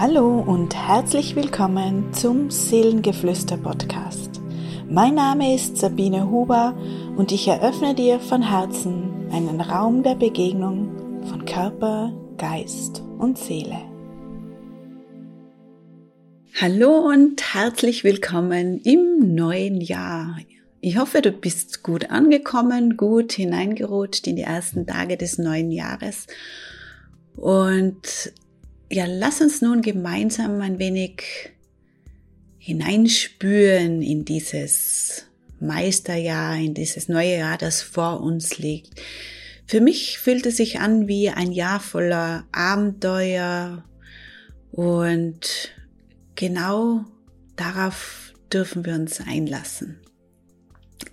Hallo und herzlich willkommen zum Seelengeflüster Podcast. Mein Name ist Sabine Huber und ich eröffne dir von Herzen einen Raum der Begegnung von Körper, Geist und Seele. Hallo und herzlich willkommen im neuen Jahr. Ich hoffe, du bist gut angekommen, gut hineingerutscht in die ersten Tage des neuen Jahres und ja, lass uns nun gemeinsam ein wenig hineinspüren in dieses Meisterjahr, in dieses neue Jahr, das vor uns liegt. Für mich fühlt es sich an wie ein Jahr voller Abenteuer und genau darauf dürfen wir uns einlassen.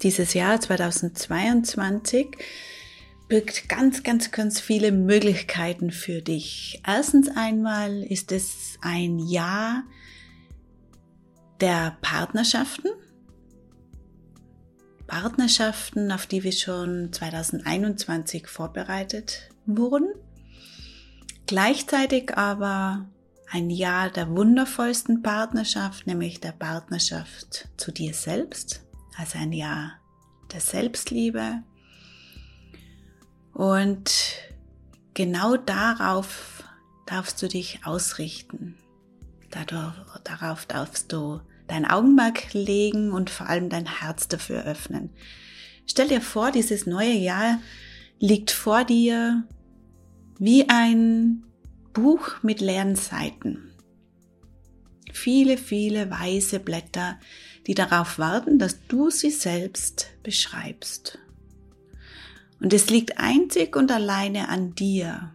Dieses Jahr 2022 birgt ganz, ganz, ganz viele Möglichkeiten für dich. Erstens einmal ist es ein Jahr der Partnerschaften. Partnerschaften, auf die wir schon 2021 vorbereitet wurden. Gleichzeitig aber ein Jahr der wundervollsten Partnerschaft, nämlich der Partnerschaft zu dir selbst. Also ein Jahr der Selbstliebe, und genau darauf darfst du dich ausrichten. Darauf darfst du dein Augenmerk legen und vor allem dein Herz dafür öffnen. Stell dir vor, dieses neue Jahr liegt vor dir wie ein Buch mit leeren Seiten. Viele, viele weiße Blätter, die darauf warten, dass du sie selbst beschreibst. Und es liegt einzig und alleine an dir,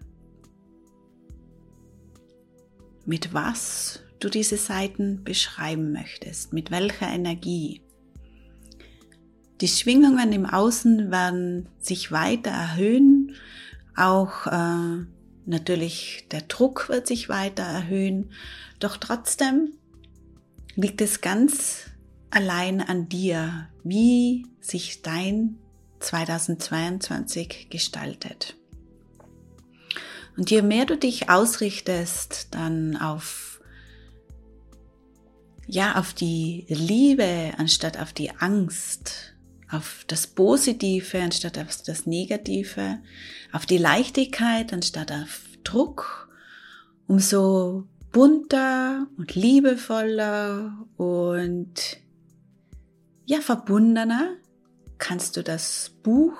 mit was du diese Seiten beschreiben möchtest, mit welcher Energie. Die Schwingungen im Außen werden sich weiter erhöhen, auch äh, natürlich der Druck wird sich weiter erhöhen, doch trotzdem liegt es ganz allein an dir, wie sich dein 2022 gestaltet. Und je mehr du dich ausrichtest dann auf, ja, auf die Liebe anstatt auf die Angst, auf das Positive anstatt auf das Negative, auf die Leichtigkeit anstatt auf Druck, umso bunter und liebevoller und ja, verbundener kannst du das Buch,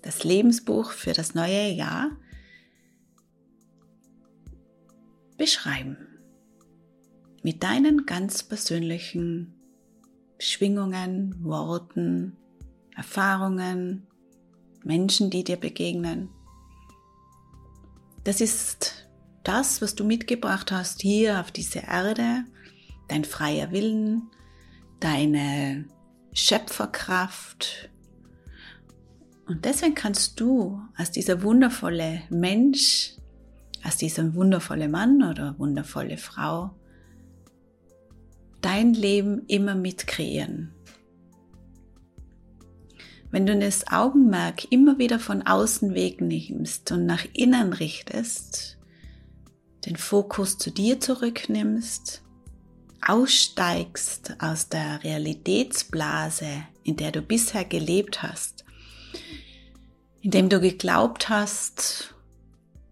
das Lebensbuch für das neue Jahr beschreiben. Mit deinen ganz persönlichen Schwingungen, Worten, Erfahrungen, Menschen, die dir begegnen. Das ist das, was du mitgebracht hast hier auf diese Erde, dein freier Willen, deine Schöpferkraft. Und deswegen kannst du als dieser wundervolle Mensch, als dieser wundervolle Mann oder wundervolle Frau dein Leben immer mitkreieren. Wenn du das Augenmerk immer wieder von außen wegnimmst und nach innen richtest, den Fokus zu dir zurücknimmst, aussteigst aus der Realitätsblase, in der du bisher gelebt hast, indem du geglaubt hast,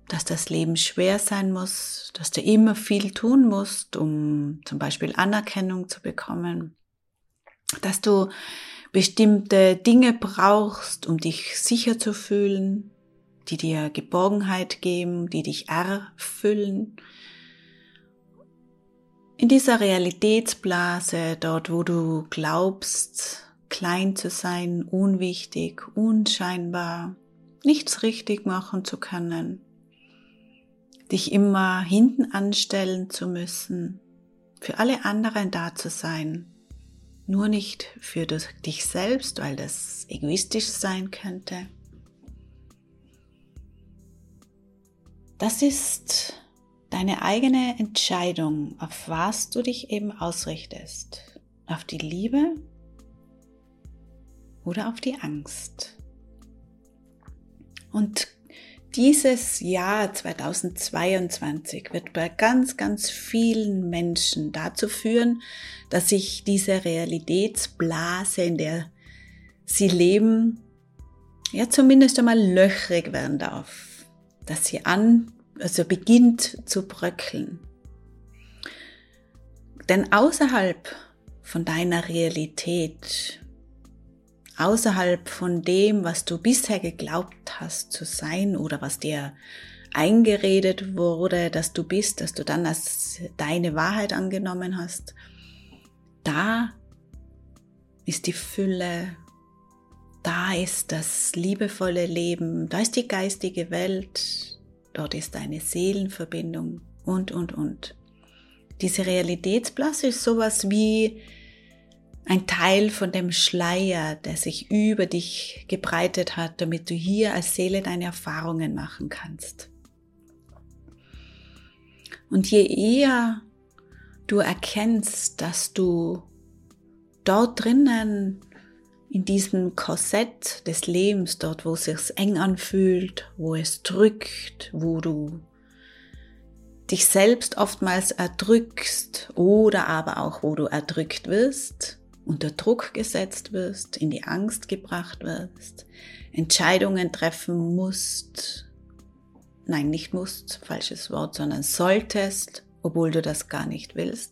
dass das Leben schwer sein muss, dass du immer viel tun musst, um zum Beispiel Anerkennung zu bekommen, dass du bestimmte Dinge brauchst, um dich sicher zu fühlen, die dir Geborgenheit geben, die dich erfüllen, in dieser Realitätsblase, dort wo du glaubst, klein zu sein, unwichtig, unscheinbar, nichts richtig machen zu können, dich immer hinten anstellen zu müssen, für alle anderen da zu sein, nur nicht für dich selbst, weil das egoistisch sein könnte. Das ist deine eigene Entscheidung, auf was du dich eben ausrichtest. Auf die Liebe oder auf die Angst. Und dieses Jahr 2022 wird bei ganz, ganz vielen Menschen dazu führen, dass sich diese Realitätsblase, in der sie leben, ja zumindest einmal löchrig werden darf, dass sie an, also beginnt zu bröckeln. Denn außerhalb von deiner Realität außerhalb von dem, was du bisher geglaubt hast zu sein oder was dir eingeredet wurde, dass du bist, dass du dann als deine Wahrheit angenommen hast, da ist die Fülle, da ist das liebevolle Leben, da ist die geistige Welt, dort ist deine Seelenverbindung und, und, und. Diese Realitätsblase ist sowas wie ein Teil von dem Schleier, der sich über dich gebreitet hat, damit du hier als Seele deine Erfahrungen machen kannst. Und je eher du erkennst, dass du dort drinnen in diesem Korsett des Lebens, dort wo es sich eng anfühlt, wo es drückt, wo du dich selbst oftmals erdrückst oder aber auch wo du erdrückt wirst, unter Druck gesetzt wirst, in die Angst gebracht wirst, Entscheidungen treffen musst, nein, nicht musst, falsches Wort, sondern solltest, obwohl du das gar nicht willst.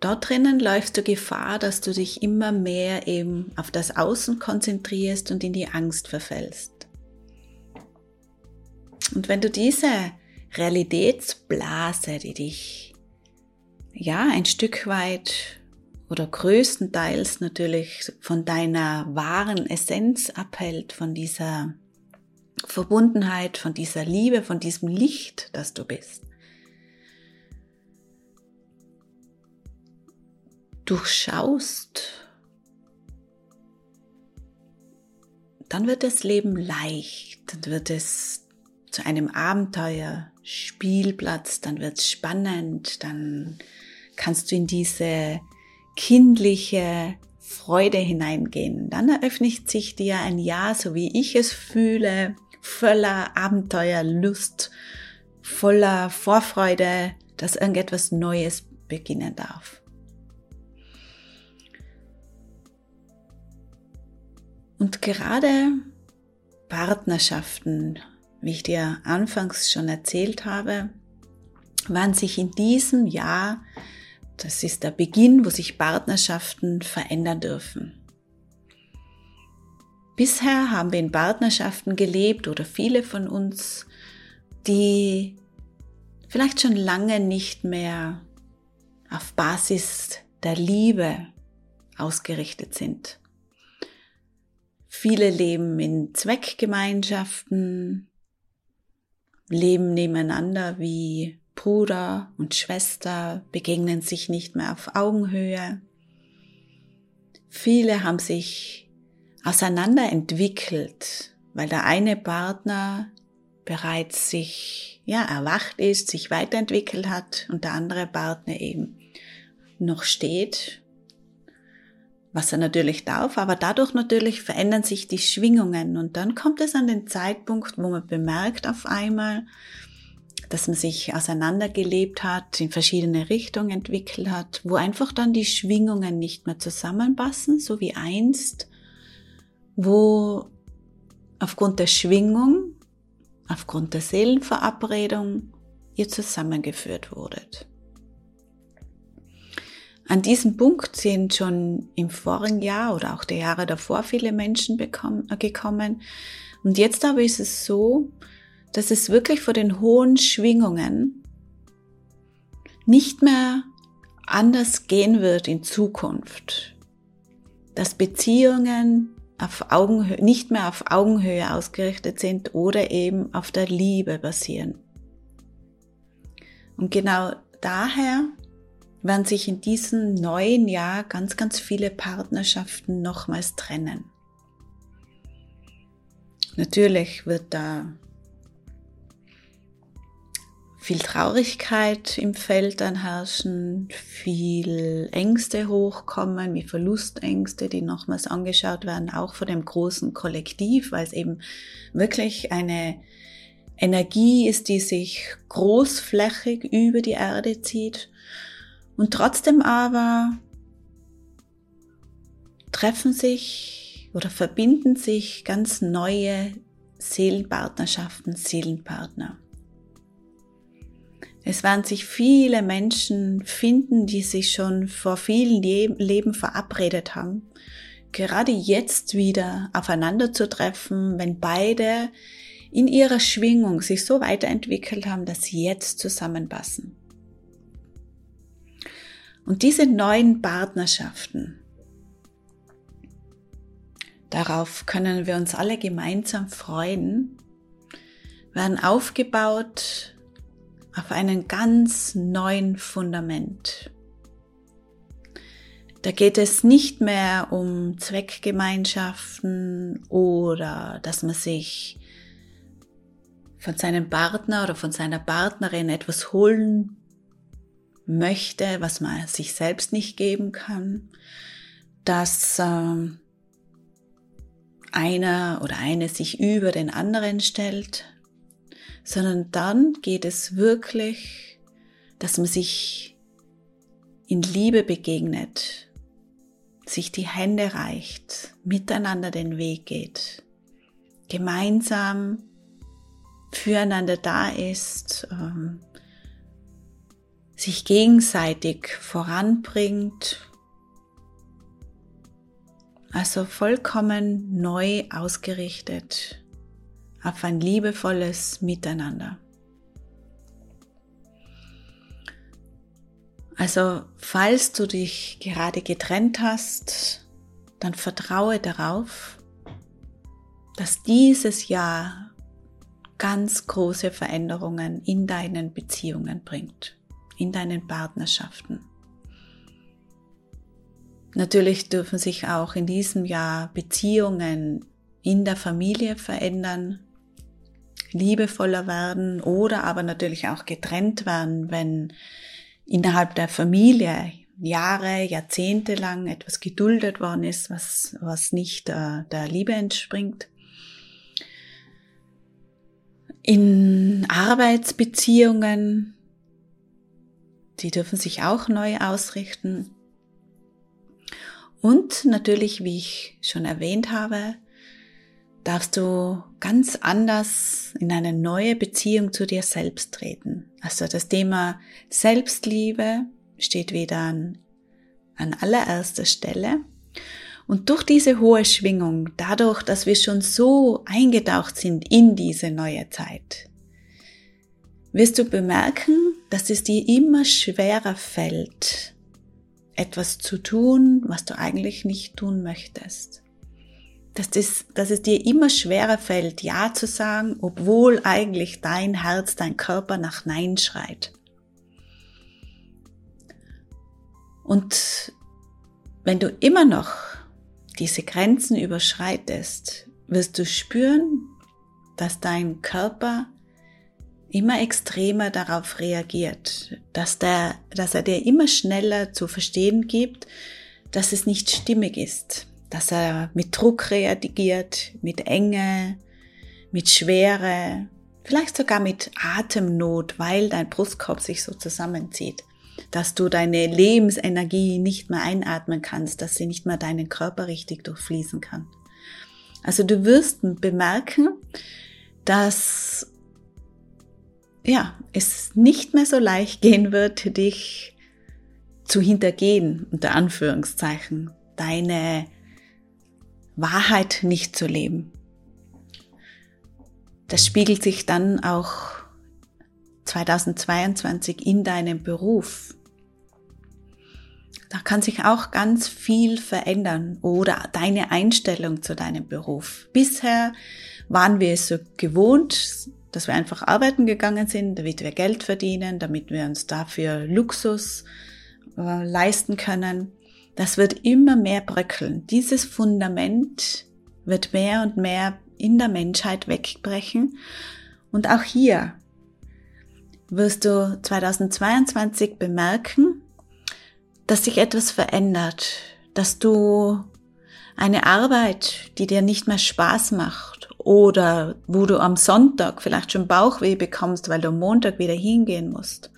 Dort drinnen läufst du Gefahr, dass du dich immer mehr eben auf das Außen konzentrierst und in die Angst verfällst. Und wenn du diese Realitätsblase, die dich ja, ein Stück weit oder größtenteils natürlich von deiner wahren Essenz abhält, von dieser Verbundenheit, von dieser Liebe, von diesem Licht, das du bist. Durchschaust, dann wird das Leben leicht, dann wird es zu einem Abenteuer, Spielplatz, dann wird es spannend, dann kannst du in diese kindliche Freude hineingehen. Dann eröffnet sich dir ein Jahr, so wie ich es fühle, voller Abenteuer, Lust, voller Vorfreude, dass irgendetwas Neues beginnen darf. Und gerade Partnerschaften, wie ich dir anfangs schon erzählt habe, waren sich in diesem Jahr das ist der Beginn, wo sich Partnerschaften verändern dürfen. Bisher haben wir in Partnerschaften gelebt oder viele von uns, die vielleicht schon lange nicht mehr auf Basis der Liebe ausgerichtet sind. Viele leben in Zweckgemeinschaften, leben nebeneinander wie Bruder und Schwester begegnen sich nicht mehr auf Augenhöhe. Viele haben sich auseinanderentwickelt, weil der eine Partner bereits sich, ja, erwacht ist, sich weiterentwickelt hat und der andere Partner eben noch steht, was er natürlich darf, aber dadurch natürlich verändern sich die Schwingungen und dann kommt es an den Zeitpunkt, wo man bemerkt auf einmal, dass man sich auseinandergelebt hat, in verschiedene Richtungen entwickelt hat, wo einfach dann die Schwingungen nicht mehr zusammenpassen, so wie einst, wo aufgrund der Schwingung, aufgrund der Seelenverabredung ihr zusammengeführt wurdet. An diesem Punkt sind schon im vorigen Jahr oder auch der Jahre davor viele Menschen bekommen, gekommen. Und jetzt aber ist es so, dass es wirklich vor den hohen Schwingungen nicht mehr anders gehen wird in Zukunft. Dass Beziehungen auf Augenhöhe, nicht mehr auf Augenhöhe ausgerichtet sind oder eben auf der Liebe basieren. Und genau daher werden sich in diesem neuen Jahr ganz, ganz viele Partnerschaften nochmals trennen. Natürlich wird da viel Traurigkeit im Feld dann herrschen, viel Ängste hochkommen, wie Verlustängste, die nochmals angeschaut werden, auch von dem großen Kollektiv, weil es eben wirklich eine Energie ist, die sich großflächig über die Erde zieht und trotzdem aber treffen sich oder verbinden sich ganz neue Seelenpartnerschaften, Seelenpartner. Es werden sich viele Menschen finden, die sich schon vor vielen Leben verabredet haben, gerade jetzt wieder aufeinander zu treffen, wenn beide in ihrer Schwingung sich so weiterentwickelt haben, dass sie jetzt zusammenpassen. Und diese neuen Partnerschaften, darauf können wir uns alle gemeinsam freuen, werden aufgebaut auf einen ganz neuen Fundament. Da geht es nicht mehr um Zweckgemeinschaften oder dass man sich von seinem Partner oder von seiner Partnerin etwas holen möchte, was man sich selbst nicht geben kann, dass äh, einer oder eine sich über den anderen stellt, sondern dann geht es wirklich, dass man sich in Liebe begegnet, sich die Hände reicht, miteinander den Weg geht, gemeinsam füreinander da ist, ähm, sich gegenseitig voranbringt, also vollkommen neu ausgerichtet auf ein liebevolles Miteinander. Also falls du dich gerade getrennt hast, dann vertraue darauf, dass dieses Jahr ganz große Veränderungen in deinen Beziehungen bringt, in deinen Partnerschaften. Natürlich dürfen sich auch in diesem Jahr Beziehungen in der Familie verändern, liebevoller werden oder aber natürlich auch getrennt werden, wenn innerhalb der Familie Jahre, Jahrzehnte lang etwas geduldet worden ist, was, was nicht der, der Liebe entspringt. In Arbeitsbeziehungen, die dürfen sich auch neu ausrichten. Und natürlich, wie ich schon erwähnt habe, darfst du ganz anders in eine neue Beziehung zu dir selbst treten. Also das Thema Selbstliebe steht wieder an, an allererster Stelle. Und durch diese hohe Schwingung, dadurch, dass wir schon so eingetaucht sind in diese neue Zeit, wirst du bemerken, dass es dir immer schwerer fällt, etwas zu tun, was du eigentlich nicht tun möchtest dass, das, dass es dir immer schwerer fällt, Ja zu sagen, obwohl eigentlich dein Herz, dein Körper nach Nein schreit. Und wenn du immer noch diese Grenzen überschreitest, wirst du spüren, dass dein Körper immer extremer darauf reagiert, dass, der, dass er dir immer schneller zu verstehen gibt, dass es nicht stimmig ist, dass er mit Druck reagiert, mit Enge, mit Schwere, vielleicht sogar mit Atemnot, weil dein Brustkorb sich so zusammenzieht, dass du deine Lebensenergie nicht mehr einatmen kannst, dass sie nicht mehr deinen Körper richtig durchfließen kann. Also du wirst bemerken, dass ja, es nicht mehr so leicht gehen wird, dich zu hintergehen, unter Anführungszeichen, deine Wahrheit nicht zu leben. Das spiegelt sich dann auch 2022 in deinem Beruf. Da kann sich auch ganz viel verändern oder deine Einstellung zu deinem Beruf. Bisher waren wir es so gewohnt, dass wir einfach arbeiten gegangen sind, damit wir Geld verdienen, damit wir uns dafür Luxus äh, leisten können das wird immer mehr bröckeln. Dieses Fundament wird mehr und mehr in der Menschheit wegbrechen. Und auch hier, wirst du 2022 bemerken, dass sich etwas verändert, dass du eine Arbeit, die dir nicht mehr Spaß macht oder wo du am Sonntag vielleicht schon Bauchweh bekommst, weil du am Montag wieder hingehen musst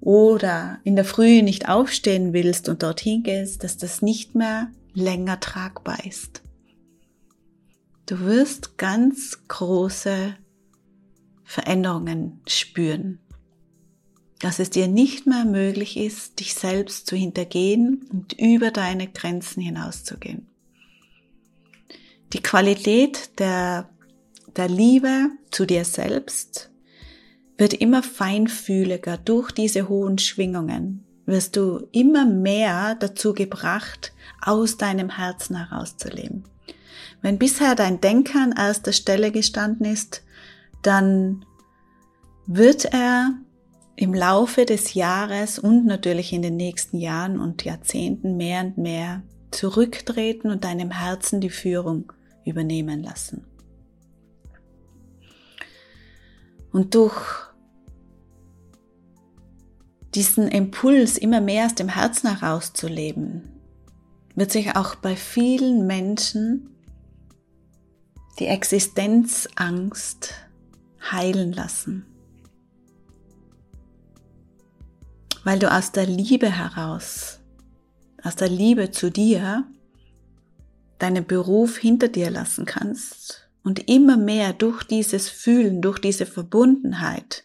oder in der Früh nicht aufstehen willst und dorthin gehst, dass das nicht mehr länger tragbar ist. Du wirst ganz große Veränderungen spüren. Dass es dir nicht mehr möglich ist, dich selbst zu hintergehen und über deine Grenzen hinauszugehen. Die Qualität der, der Liebe zu dir selbst wird immer feinfühliger durch diese hohen Schwingungen. Wirst du immer mehr dazu gebracht, aus deinem Herzen herauszuleben. Wenn bisher dein Denken an erster Stelle gestanden ist, dann wird er im Laufe des Jahres und natürlich in den nächsten Jahren und Jahrzehnten mehr und mehr zurücktreten und deinem Herzen die Führung übernehmen lassen. Und durch diesen Impuls immer mehr aus dem Herzen herauszuleben, wird sich auch bei vielen Menschen die Existenzangst heilen lassen. Weil du aus der Liebe heraus, aus der Liebe zu dir, deinen Beruf hinter dir lassen kannst und immer mehr durch dieses Fühlen, durch diese Verbundenheit,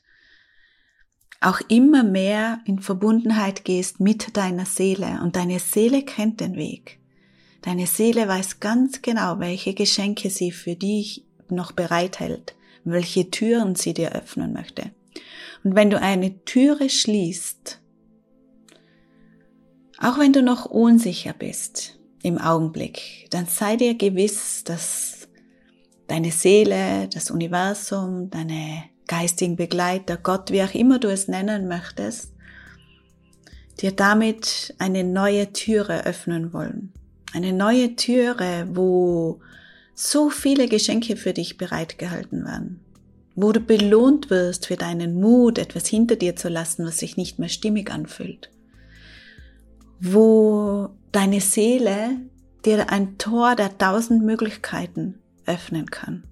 auch immer mehr in Verbundenheit gehst mit deiner Seele und deine Seele kennt den Weg. Deine Seele weiß ganz genau, welche Geschenke sie für dich noch bereithält, welche Türen sie dir öffnen möchte. Und wenn du eine Türe schließt, auch wenn du noch unsicher bist im Augenblick, dann sei dir gewiss, dass deine Seele, das Universum, deine geistigen Begleiter, Gott, wie auch immer du es nennen möchtest, dir damit eine neue Türe öffnen wollen. Eine neue Türe, wo so viele Geschenke für dich bereitgehalten werden. Wo du belohnt wirst für deinen Mut, etwas hinter dir zu lassen, was sich nicht mehr stimmig anfühlt. Wo deine Seele dir ein Tor der tausend Möglichkeiten öffnen kann.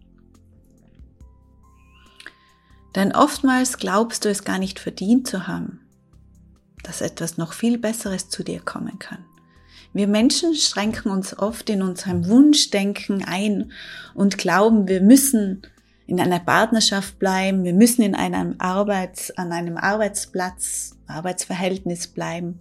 Denn oftmals glaubst du es gar nicht verdient zu haben, dass etwas noch viel Besseres zu dir kommen kann. Wir Menschen schränken uns oft in unserem Wunschdenken ein und glauben, wir müssen in einer Partnerschaft bleiben, wir müssen in einem Arbeits, an einem Arbeitsplatz, Arbeitsverhältnis bleiben.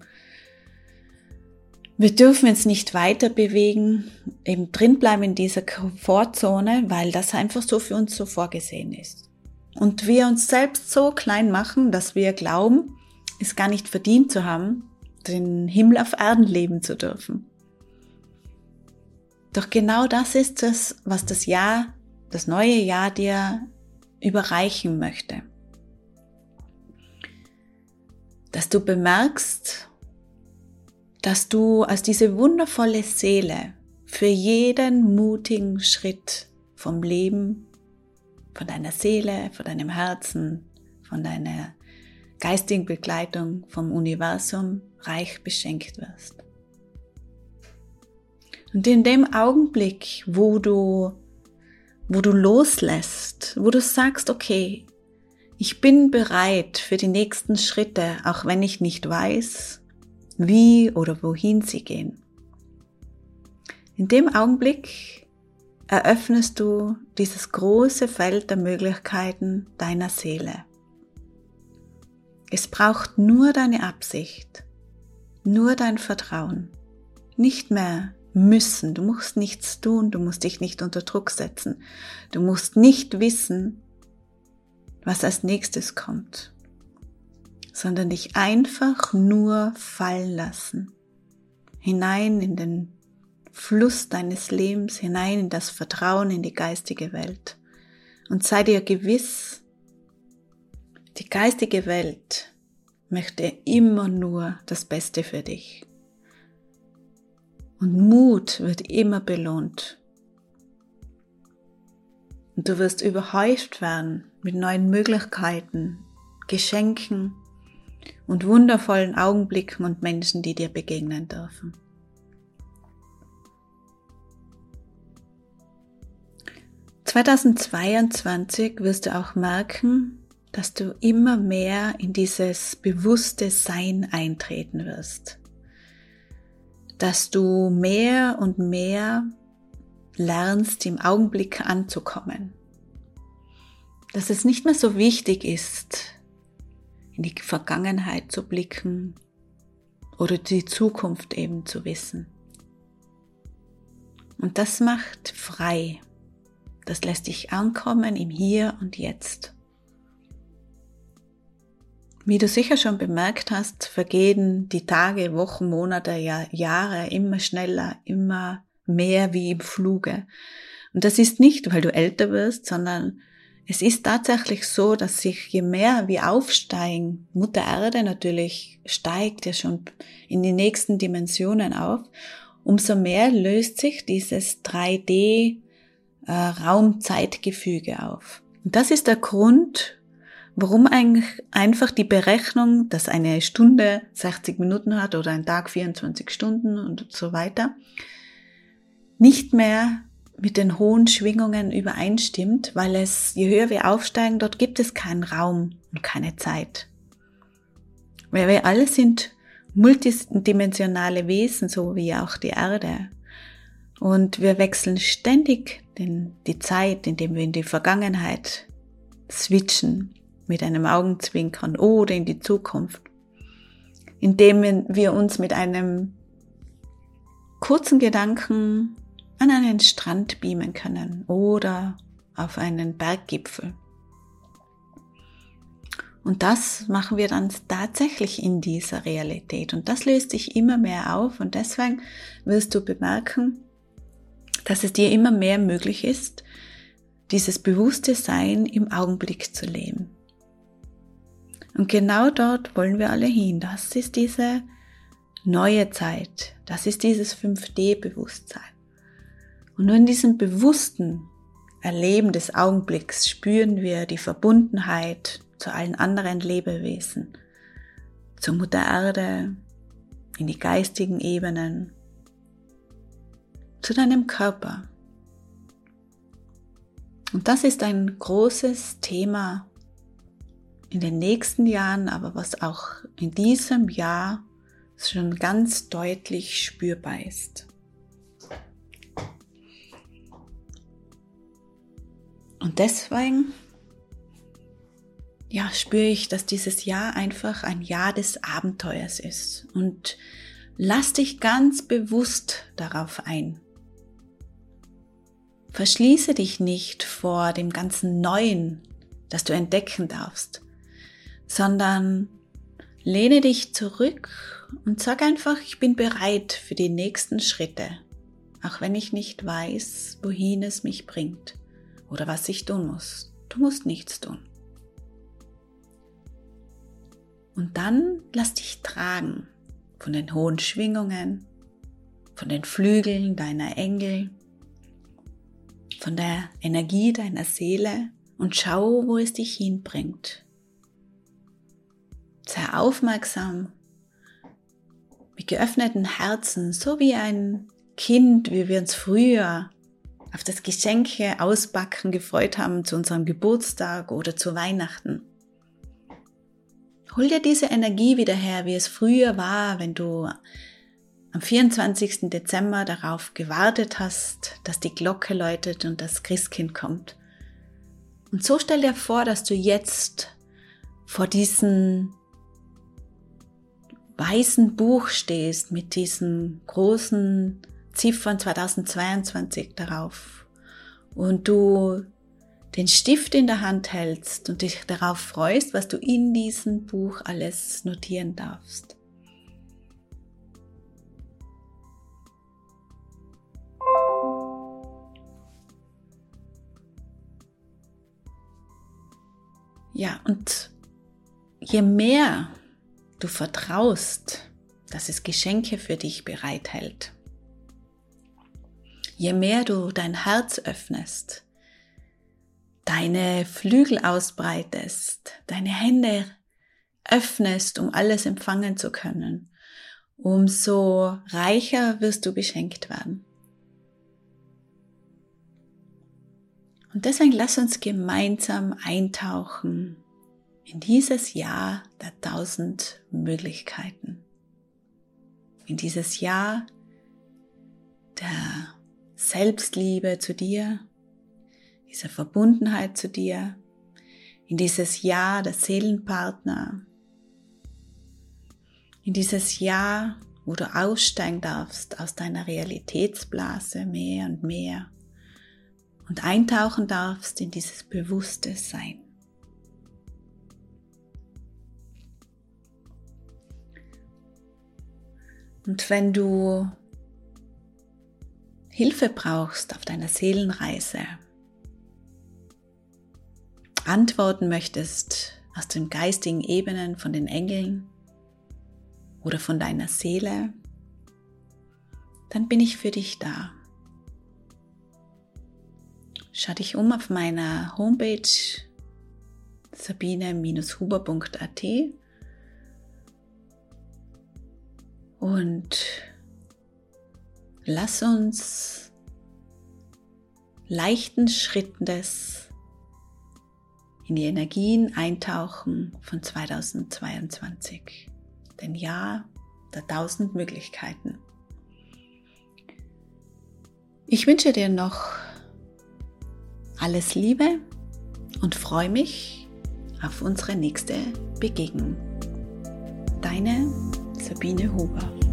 Wir dürfen uns nicht weiter bewegen, eben drin bleiben in dieser Komfortzone, weil das einfach so für uns so vorgesehen ist. Und wir uns selbst so klein machen, dass wir glauben, es gar nicht verdient zu haben, den Himmel auf Erden leben zu dürfen. Doch genau das ist es, was das Jahr, das neue Jahr dir überreichen möchte. Dass du bemerkst, dass du als diese wundervolle Seele für jeden mutigen Schritt vom Leben, von deiner Seele, von deinem Herzen, von deiner geistigen Begleitung vom Universum reich beschenkt wirst. Und in dem Augenblick, wo du, wo du loslässt, wo du sagst, okay, ich bin bereit für die nächsten Schritte, auch wenn ich nicht weiß, wie oder wohin sie gehen. In dem Augenblick eröffnest du dieses große Feld der Möglichkeiten deiner Seele. Es braucht nur deine Absicht, nur dein Vertrauen. Nicht mehr müssen, du musst nichts tun, du musst dich nicht unter Druck setzen, du musst nicht wissen, was als nächstes kommt, sondern dich einfach nur fallen lassen, hinein in den Fluss deines Lebens, hinein in das Vertrauen in die geistige Welt. Und sei dir gewiss, die geistige Welt möchte immer nur das Beste für dich. Und Mut wird immer belohnt. Und du wirst überhäuft werden mit neuen Möglichkeiten, Geschenken und wundervollen Augenblicken und Menschen, die dir begegnen dürfen. ...2022 wirst du auch merken, dass du immer mehr in dieses bewusste Sein eintreten wirst. Dass du mehr und mehr lernst, im Augenblick anzukommen. Dass es nicht mehr so wichtig ist, in die Vergangenheit zu blicken oder die Zukunft eben zu wissen. Und das macht frei. Das lässt dich ankommen im Hier und Jetzt. Wie du sicher schon bemerkt hast, vergehen die Tage, Wochen, Monate, Jahre immer schneller, immer mehr wie im Fluge. Und das ist nicht, weil du älter wirst, sondern es ist tatsächlich so, dass sich je mehr wir aufsteigen, Mutter Erde natürlich steigt ja schon in die nächsten Dimensionen auf, umso mehr löst sich dieses 3D äh, auf. Und das ist der Grund, warum eigentlich einfach die Berechnung, dass eine Stunde 60 Minuten hat oder ein Tag 24 Stunden und so weiter, nicht mehr mit den hohen Schwingungen übereinstimmt, weil es, je höher wir aufsteigen, dort gibt es keinen Raum und keine Zeit. Weil wir alle sind multidimensionale Wesen, so wie auch die Erde. Und wir wechseln ständig den, die Zeit, indem wir in die Vergangenheit switchen, mit einem Augenzwinkern oder in die Zukunft, indem wir uns mit einem kurzen Gedanken an einen Strand beamen können oder auf einen Berggipfel. Und das machen wir dann tatsächlich in dieser Realität. Und das löst sich immer mehr auf. Und deswegen wirst du bemerken, dass es dir immer mehr möglich ist, dieses bewusste Sein im Augenblick zu leben. Und genau dort wollen wir alle hin. Das ist diese neue Zeit. Das ist dieses 5D-Bewusstsein. Und nur in diesem bewussten Erleben des Augenblicks spüren wir die Verbundenheit zu allen anderen Lebewesen, zur Mutter Erde, in die geistigen Ebenen, zu deinem Körper. Und das ist ein großes Thema in den nächsten Jahren, aber was auch in diesem Jahr schon ganz deutlich spürbar ist. Und deswegen, ja, spüre ich, dass dieses Jahr einfach ein Jahr des Abenteuers ist. Und lass dich ganz bewusst darauf ein. Verschließe dich nicht vor dem ganzen Neuen, das du entdecken darfst, sondern lehne dich zurück und sag einfach, ich bin bereit für die nächsten Schritte, auch wenn ich nicht weiß, wohin es mich bringt oder was ich tun muss. Du musst nichts tun. Und dann lass dich tragen von den hohen Schwingungen, von den Flügeln deiner Engel, von der Energie deiner Seele und schau, wo es dich hinbringt. Sei aufmerksam, mit geöffneten Herzen, so wie ein Kind, wie wir uns früher auf das Geschenke ausbacken gefreut haben zu unserem Geburtstag oder zu Weihnachten. Hol dir diese Energie wieder her, wie es früher war, wenn du am 24. Dezember darauf gewartet hast, dass die Glocke läutet und das Christkind kommt. Und so stell dir vor, dass du jetzt vor diesem weißen Buch stehst mit diesen großen Ziffern 2022 darauf und du den Stift in der Hand hältst und dich darauf freust, was du in diesem Buch alles notieren darfst. Ja, und je mehr du vertraust, dass es Geschenke für dich bereithält, je mehr du dein Herz öffnest, deine Flügel ausbreitest, deine Hände öffnest, um alles empfangen zu können, umso reicher wirst du beschenkt werden. Und deswegen lass uns gemeinsam eintauchen in dieses Jahr der tausend Möglichkeiten. In dieses Jahr der Selbstliebe zu dir, dieser Verbundenheit zu dir, in dieses Jahr der Seelenpartner, in dieses Jahr, wo du aussteigen darfst aus deiner Realitätsblase mehr und mehr und eintauchen darfst in dieses bewusste Sein. Und wenn du Hilfe brauchst auf deiner Seelenreise, antworten möchtest aus den geistigen Ebenen von den Engeln oder von deiner Seele, dann bin ich für dich da. Schau dich um auf meiner Homepage sabine-huber.at und lass uns leichten Schrittes in die Energien eintauchen von 2022. Denn ja, der tausend Möglichkeiten. Ich wünsche dir noch alles Liebe und freue mich auf unsere nächste Begegnung. Deine Sabine Huber.